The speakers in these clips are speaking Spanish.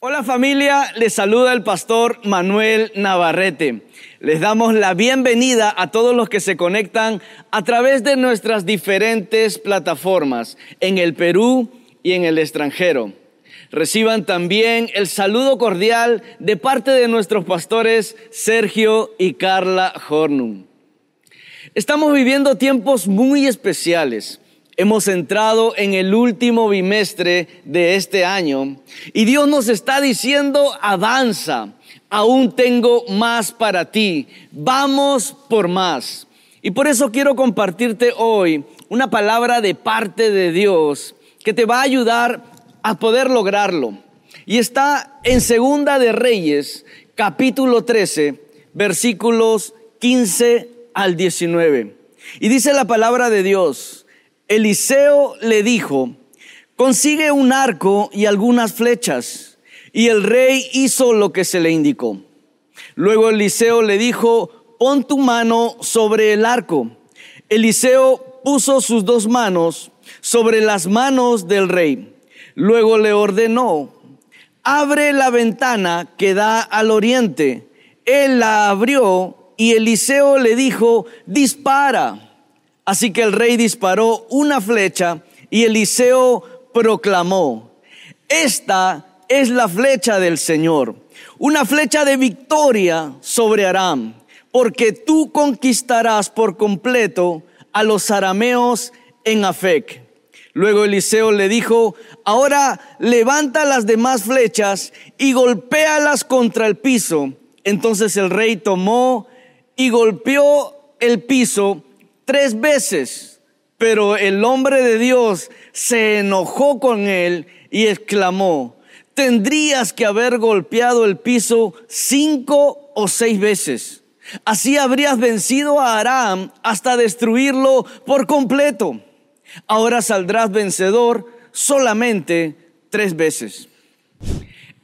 Hola familia, les saluda el pastor Manuel Navarrete. Les damos la bienvenida a todos los que se conectan a través de nuestras diferentes plataformas en el Perú y en el extranjero. Reciban también el saludo cordial de parte de nuestros pastores Sergio y Carla Hornum. Estamos viviendo tiempos muy especiales Hemos entrado en el último bimestre de este año y Dios nos está diciendo, avanza, aún tengo más para ti, vamos por más. Y por eso quiero compartirte hoy una palabra de parte de Dios que te va a ayudar a poder lograrlo. Y está en Segunda de Reyes, capítulo 13, versículos 15 al 19. Y dice la palabra de Dios, Eliseo le dijo, consigue un arco y algunas flechas. Y el rey hizo lo que se le indicó. Luego Eliseo le dijo, pon tu mano sobre el arco. Eliseo puso sus dos manos sobre las manos del rey. Luego le ordenó, abre la ventana que da al oriente. Él la abrió y Eliseo le dijo, dispara. Así que el rey disparó una flecha y Eliseo proclamó, esta es la flecha del Señor, una flecha de victoria sobre Aram, porque tú conquistarás por completo a los arameos en Afec. Luego Eliseo le dijo, ahora levanta las demás flechas y golpéalas contra el piso. Entonces el rey tomó y golpeó el piso tres veces, pero el hombre de Dios se enojó con él y exclamó, tendrías que haber golpeado el piso cinco o seis veces. Así habrías vencido a Aram hasta destruirlo por completo. Ahora saldrás vencedor solamente tres veces.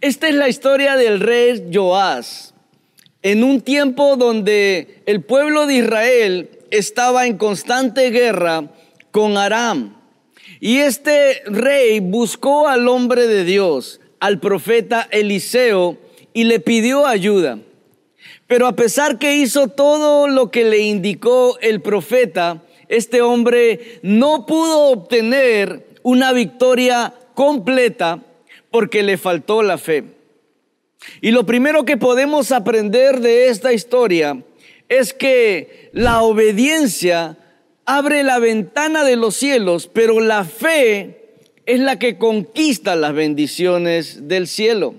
Esta es la historia del rey Joás. En un tiempo donde el pueblo de Israel estaba en constante guerra con Aram. Y este rey buscó al hombre de Dios, al profeta Eliseo, y le pidió ayuda. Pero a pesar que hizo todo lo que le indicó el profeta, este hombre no pudo obtener una victoria completa porque le faltó la fe. Y lo primero que podemos aprender de esta historia es que la obediencia abre la ventana de los cielos, pero la fe es la que conquista las bendiciones del cielo.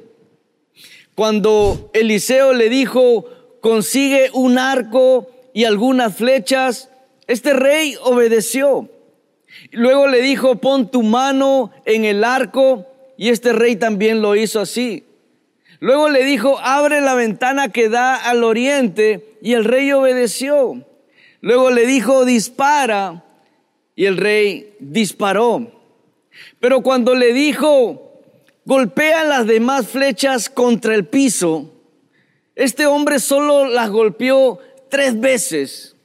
Cuando Eliseo le dijo, consigue un arco y algunas flechas, este rey obedeció. Luego le dijo, pon tu mano en el arco y este rey también lo hizo así. Luego le dijo, abre la ventana que da al oriente, y el rey obedeció. Luego le dijo, dispara, y el rey disparó. Pero cuando le dijo, golpea las demás flechas contra el piso, este hombre solo las golpeó tres veces.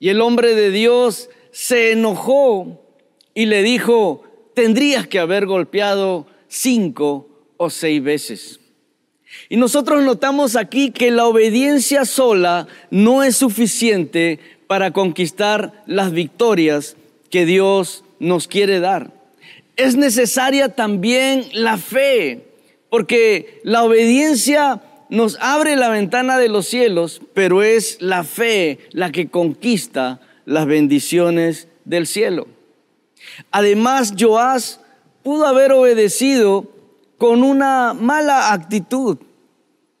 Y el hombre de Dios se enojó y le dijo, tendrías que haber golpeado cinco o seis veces. Y nosotros notamos aquí que la obediencia sola no es suficiente para conquistar las victorias que Dios nos quiere dar. Es necesaria también la fe, porque la obediencia nos abre la ventana de los cielos, pero es la fe la que conquista las bendiciones del cielo. Además, Joás pudo haber obedecido con una mala actitud.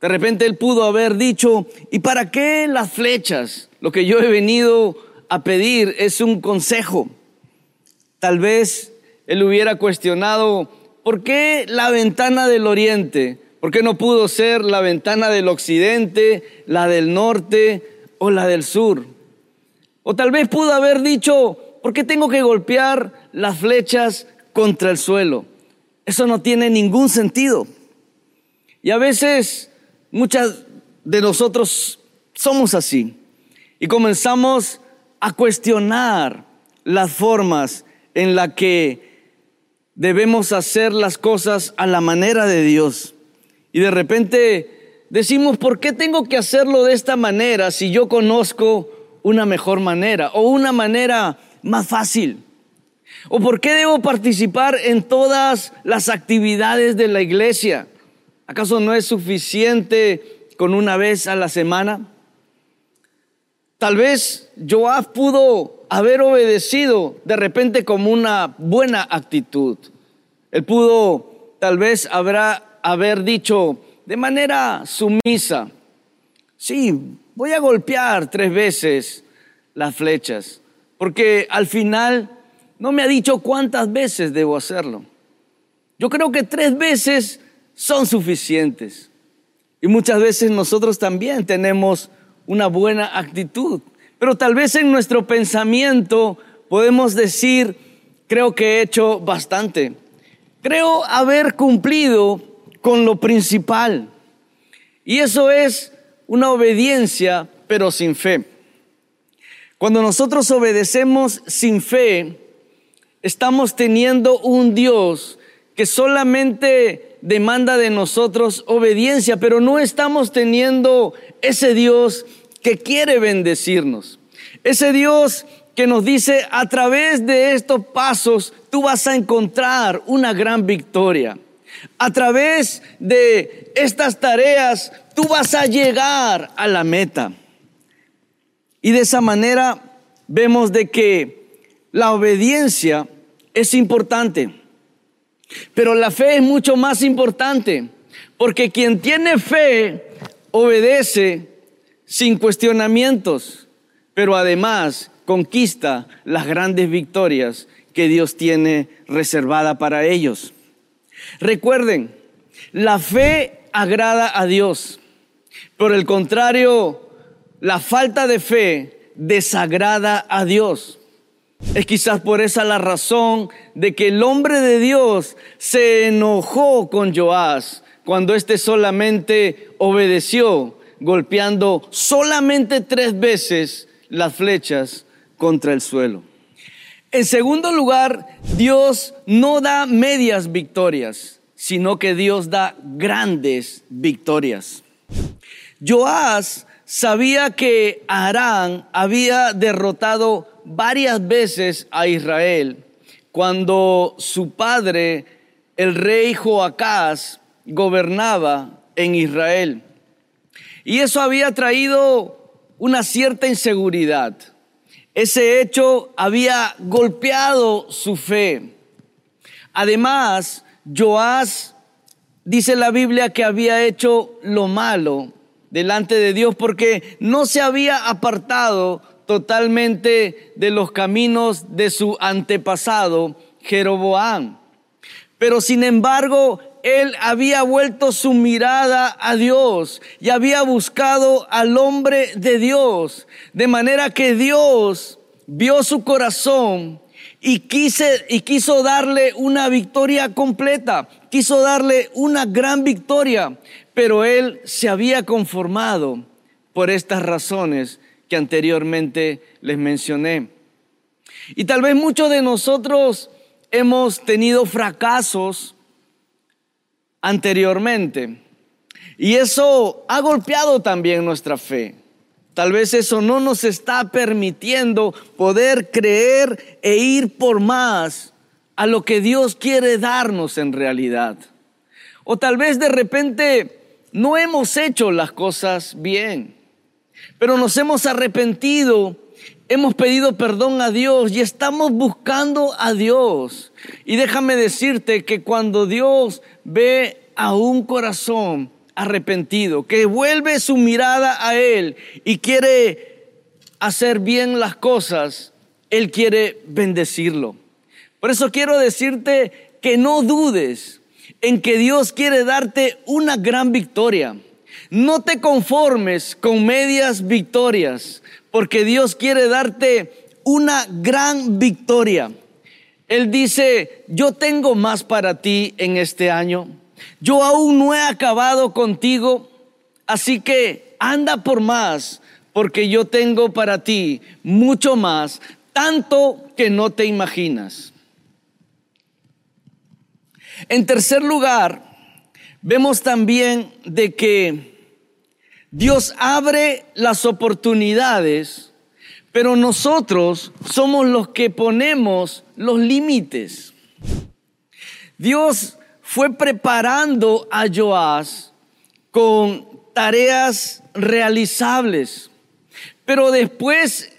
De repente él pudo haber dicho, ¿y para qué las flechas? Lo que yo he venido a pedir es un consejo. Tal vez él hubiera cuestionado, ¿por qué la ventana del oriente? ¿Por qué no pudo ser la ventana del occidente, la del norte o la del sur? O tal vez pudo haber dicho, ¿por qué tengo que golpear las flechas contra el suelo? Eso no tiene ningún sentido. Y a veces muchas de nosotros somos así y comenzamos a cuestionar las formas en las que debemos hacer las cosas a la manera de Dios. Y de repente decimos, ¿por qué tengo que hacerlo de esta manera si yo conozco una mejor manera o una manera más fácil? ¿O por qué debo participar en todas las actividades de la iglesia? ¿Acaso no es suficiente con una vez a la semana? Tal vez Joab pudo haber obedecido de repente como una buena actitud. Él pudo tal vez habrá, haber dicho de manera sumisa, sí, voy a golpear tres veces las flechas, porque al final no me ha dicho cuántas veces debo hacerlo. Yo creo que tres veces son suficientes. Y muchas veces nosotros también tenemos una buena actitud. Pero tal vez en nuestro pensamiento podemos decir, creo que he hecho bastante. Creo haber cumplido con lo principal. Y eso es una obediencia, pero sin fe. Cuando nosotros obedecemos sin fe, estamos teniendo un Dios que solamente demanda de nosotros obediencia, pero no estamos teniendo ese Dios que quiere bendecirnos. Ese Dios que nos dice, a través de estos pasos tú vas a encontrar una gran victoria. A través de estas tareas tú vas a llegar a la meta. Y de esa manera vemos de que la obediencia es importante, pero la fe es mucho más importante, porque quien tiene fe obedece sin cuestionamientos, pero además conquista las grandes victorias que Dios tiene reservada para ellos. Recuerden, la fe agrada a Dios. Por el contrario, la falta de fe desagrada a Dios. Es quizás por esa la razón de que el hombre de Dios se enojó con Joás cuando éste solamente obedeció golpeando solamente tres veces las flechas contra el suelo. En segundo lugar, Dios no da medias victorias, sino que Dios da grandes victorias. Joás sabía que Arán había derrotado varias veces a Israel cuando su padre, el rey Joacás, gobernaba en Israel. Y eso había traído una cierta inseguridad. Ese hecho había golpeado su fe. Además, Joás dice la Biblia que había hecho lo malo delante de Dios porque no se había apartado totalmente de los caminos de su antepasado, Jeroboam. Pero sin embargo, él había vuelto su mirada a Dios y había buscado al hombre de Dios, de manera que Dios vio su corazón y, quiso darle una victoria completa, quiso darle una gran victoria, pero él se había conformado por estas razones que anteriormente les mencioné. Y tal vez muchos de nosotros hemos tenido fracasos anteriormente. Y eso ha golpeado también nuestra fe. Tal vez eso no nos está permitiendo poder creer e ir por más a lo que Dios quiere darnos en realidad. O tal vez de repente no hemos hecho las cosas bien, pero nos hemos arrepentido, hemos pedido perdón a Dios y estamos buscando a Dios. Y déjame decirte que cuando Dios ve a un corazón arrepentido, que vuelve su mirada a Él y quiere hacer bien las cosas, Él quiere bendecirlo. Por eso quiero decirte que no dudes en que Dios quiere darte una gran victoria. No te conformes con medias victorias, porque Dios quiere darte una gran victoria. Él dice, yo tengo más para ti en este año. Yo aún no he acabado contigo, así que anda por más, porque yo tengo para ti mucho más, tanto que no te imaginas. En tercer lugar, vemos también de que Dios abre las oportunidades, pero nosotros somos los que ponemos los límites. Dios fue preparando a Joás con tareas realizables, pero después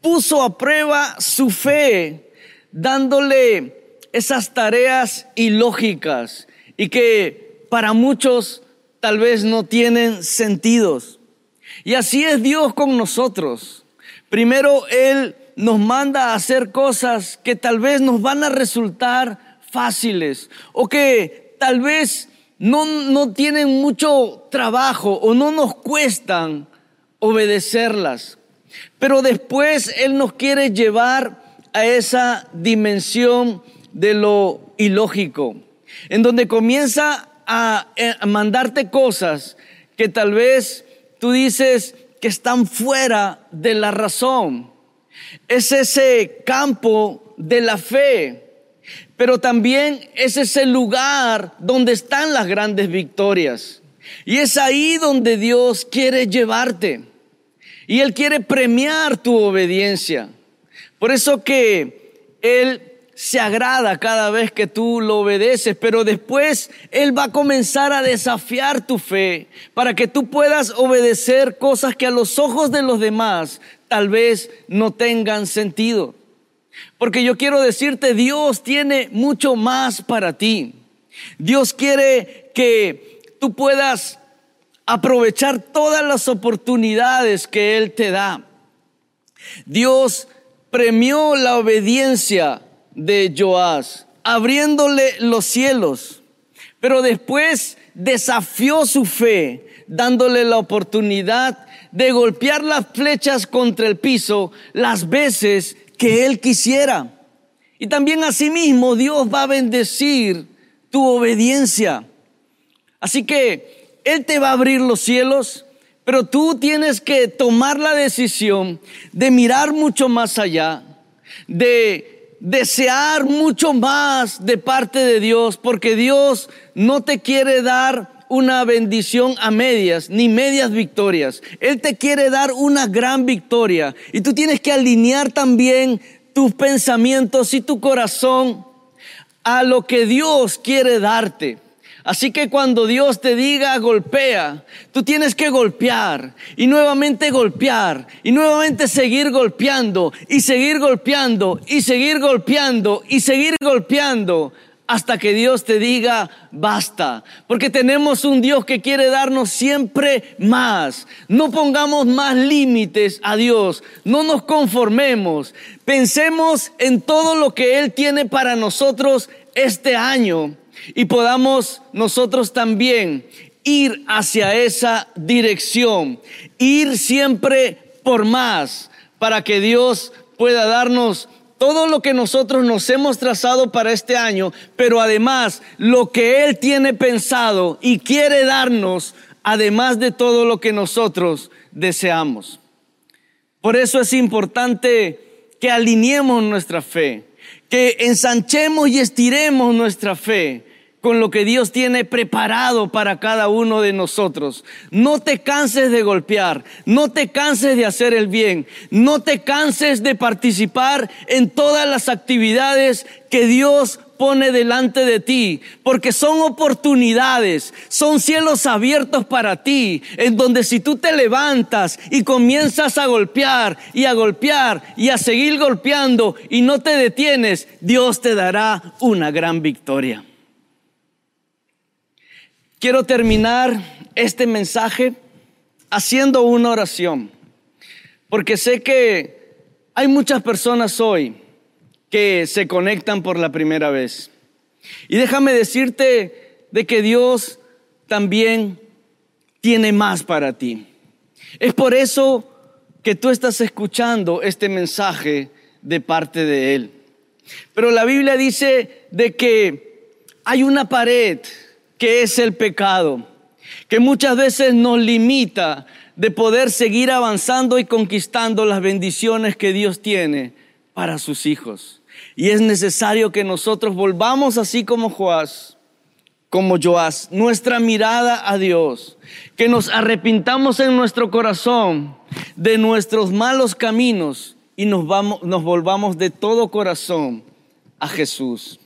puso a prueba su fe, dándole esas tareas ilógicas y que para muchos tal vez no tienen sentidos. Y así es Dios con nosotros. Primero Él nos manda a hacer cosas que tal vez nos van a resultar fáciles o que tal vez no, no tienen mucho trabajo o no nos cuestan obedecerlas. Pero después Él nos quiere llevar a esa dimensión de lo ilógico, en donde comienza a, a mandarte cosas que tal vez tú dices que están fuera de la razón. Es ese campo de la fe, pero también es ese lugar donde están las grandes victorias. Y es ahí donde Dios quiere llevarte. Y Él quiere premiar tu obediencia. Por eso que Él se agrada cada vez que tú lo obedeces, pero después Él va a comenzar a desafiar tu fe para que tú puedas obedecer cosas que a los ojos de los demás tal vez no tengan sentido. Porque yo quiero decirte, Dios tiene mucho más para ti. Dios quiere que tú puedas aprovechar todas las oportunidades que Él te da. Dios premió la obediencia de Joás, abriéndole los cielos, pero después desafió su fe, dándole la oportunidad de golpear las flechas contra el piso las veces que Él quisiera. Y también asimismo Dios va a bendecir tu obediencia. Así que él te va a abrir los cielos, pero tú tienes que tomar la decisión de mirar mucho más allá, de desear mucho más de parte de Dios, porque Dios no te quiere dar una bendición a medias, ni medias victorias. Él te quiere dar una gran victoria. Y tú tienes que alinear también tus pensamientos y tu corazón a lo que Dios quiere darte. Así que cuando Dios te diga golpea, tú tienes que golpear y nuevamente golpear y nuevamente seguir golpeando y seguir golpeando y seguir golpeando y seguir golpeando hasta que Dios te diga basta. Porque tenemos un Dios que quiere darnos siempre más. No pongamos más límites a Dios. No nos conformemos. Pensemos en todo lo que Él tiene para nosotros este año y podamos nosotros también ir hacia esa dirección, ir siempre por más para que Dios pueda darnos todo lo que nosotros nos hemos trazado para este año, pero además lo que Él tiene pensado y quiere darnos, además de todo lo que nosotros deseamos. Por eso es importante que alineemos nuestra fe, que ensanchemos y estiremos nuestra fe con lo que Dios tiene preparado para cada uno de nosotros. No te canses de golpear, no te canses de hacer el bien, no te canses de participar en todas las actividades que Dios pone delante de ti, porque son oportunidades, son cielos abiertos para ti, en donde si tú te levantas y comienzas a golpear y a golpear y a seguir golpeando y no te detienes, Dios te dará una gran victoria. Quiero terminar este mensaje haciendo una oración, porque sé que hay muchas personas hoy que se conectan por la primera vez. Y déjame decirte de que Dios también tiene más para ti. Es por eso que tú estás escuchando este mensaje de parte de Él. Pero la Biblia dice de que hay una pared que es el pecado, que muchas veces nos limita de poder seguir avanzando y conquistando las bendiciones que Dios tiene para sus hijos. Y es necesario que nosotros volvamos así como Joás, como Joás, nuestra mirada a Dios, que nos arrepintamos en nuestro corazón de nuestros malos caminos y nos, vamos, nos volvamos de todo corazón a Jesús.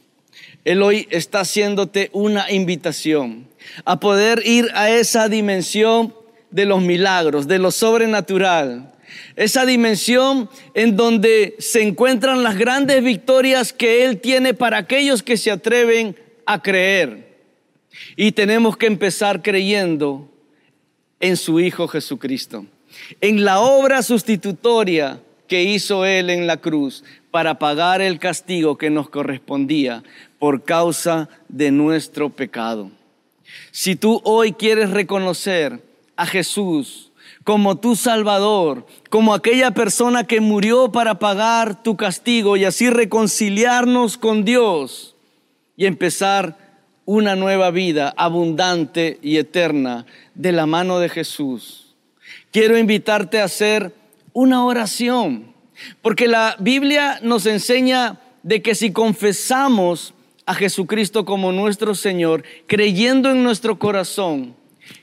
Él hoy está haciéndote una invitación a poder ir a esa dimensión de los milagros, de lo sobrenatural, esa dimensión en donde se encuentran las grandes victorias que Él tiene para aquellos que se atreven a creer. Y tenemos que empezar creyendo en su Hijo Jesucristo, en la obra sustitutoria que hizo Él en la cruz para pagar el castigo que nos correspondía por causa de nuestro pecado. Si tú hoy quieres reconocer a Jesús como tu Salvador, como aquella persona que murió para pagar tu castigo y así reconciliarnos con Dios y empezar una nueva vida abundante y eterna de la mano de Jesús. Quiero invitarte a hacer una oración, porque la Biblia nos enseña de que si confesamos a Jesucristo como nuestro Señor, creyendo en nuestro corazón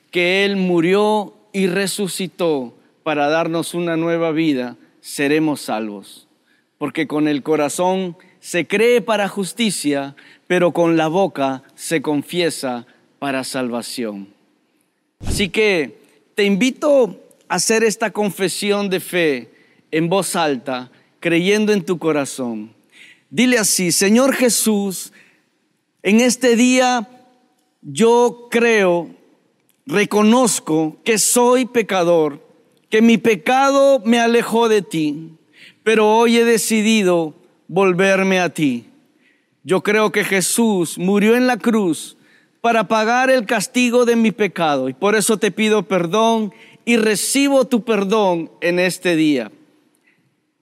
que Él murió y resucitó para darnos una nueva vida, seremos salvos. Porque con el corazón se cree para justicia, pero con la boca se confiesa para salvación. Así que te invito a hacer esta confesión de fe en voz alta, creyendo en tu corazón. Dile así, Señor Jesús, en este día yo creo, reconozco que soy pecador, que mi pecado me alejó de ti, pero hoy he decidido volverme a ti. Yo creo que Jesús murió en la cruz para pagar el castigo de mi pecado y por eso te pido perdón y recibo tu perdón en este día.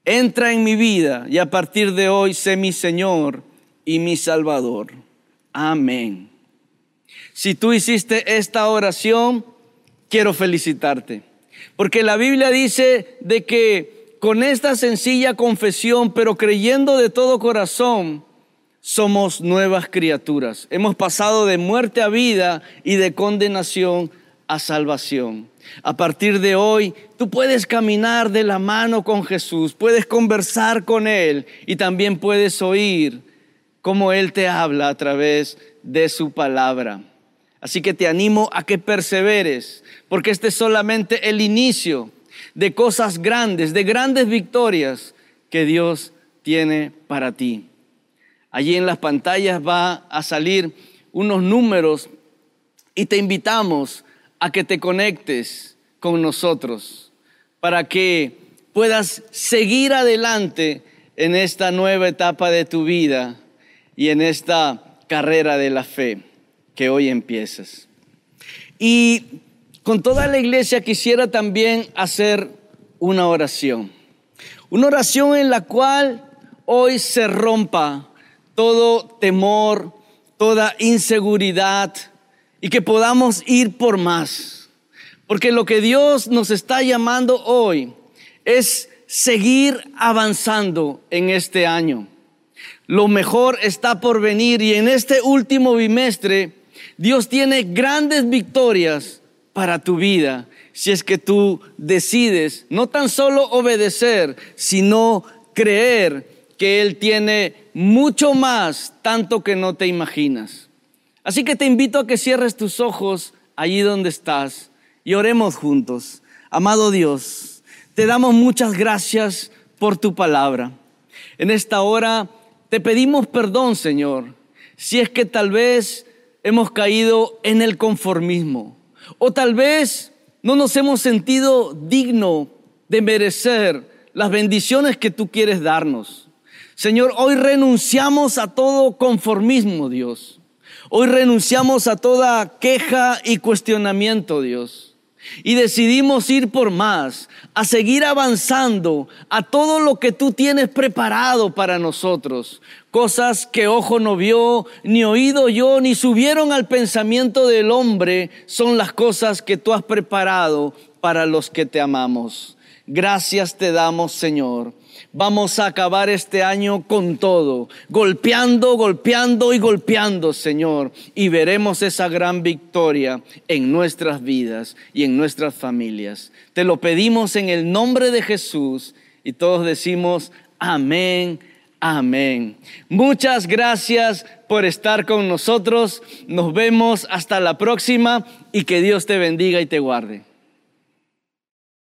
Entra en mi vida y a partir de hoy sé mi Señor y mi Salvador. Amén. Si tú hiciste esta oración, quiero felicitarte. Porque la Biblia dice de que con esta sencilla confesión, pero creyendo de todo corazón, somos nuevas criaturas. Hemos pasado de muerte a vida y de condenación a salvación. A partir de hoy, tú puedes caminar de la mano con Jesús, puedes conversar con Él y también puedes oír cómo Él te habla a través de su palabra. Así que te animo a que perseveres, porque este es solamente el inicio de cosas grandes, de grandes victorias que Dios tiene para ti. Allí en las pantallas va a salir unos números y te invitamos a que te conectes con nosotros para que puedas seguir adelante en esta nueva etapa de tu vida y en esta carrera de la fe que hoy empiezas. Y con toda la iglesia quisiera también hacer una oración. Una oración en la cual hoy se rompa todo temor, toda inseguridad y que podamos ir por más. Porque lo que Dios nos está llamando hoy es seguir avanzando en este año. Lo mejor está por venir y en este último bimestre Dios tiene grandes victorias para tu vida si es que tú decides no tan solo obedecer, sino creer que Él tiene mucho más, tanto que no te imaginas. Así que te invito a que cierres tus ojos allí donde estás y oremos juntos. Amado Dios, te damos muchas gracias por tu palabra. En esta hora te pedimos perdón, Señor, si es que tal vez hemos caído en el conformismo o tal vez no nos hemos sentido digno de merecer las bendiciones que tú quieres darnos. Señor, hoy renunciamos a todo conformismo, Dios. Hoy renunciamos a toda queja y cuestionamiento, Dios. Y decidimos ir por más, a seguir avanzando a todo lo que tú tienes preparado para nosotros. Cosas que ojo no vio, ni oído yo, ni subieron al pensamiento del hombre, son las cosas que tú has preparado para los que te amamos. Gracias te damos, Señor. Vamos a acabar este año con todo, golpeando, golpeando y golpeando, Señor. Y veremos esa gran victoria en nuestras vidas y en nuestras familias. Te lo pedimos en el nombre de Jesús y todos decimos amén. Amén. Muchas gracias por estar con nosotros. Nos vemos hasta la próxima y que Dios te bendiga y te guarde.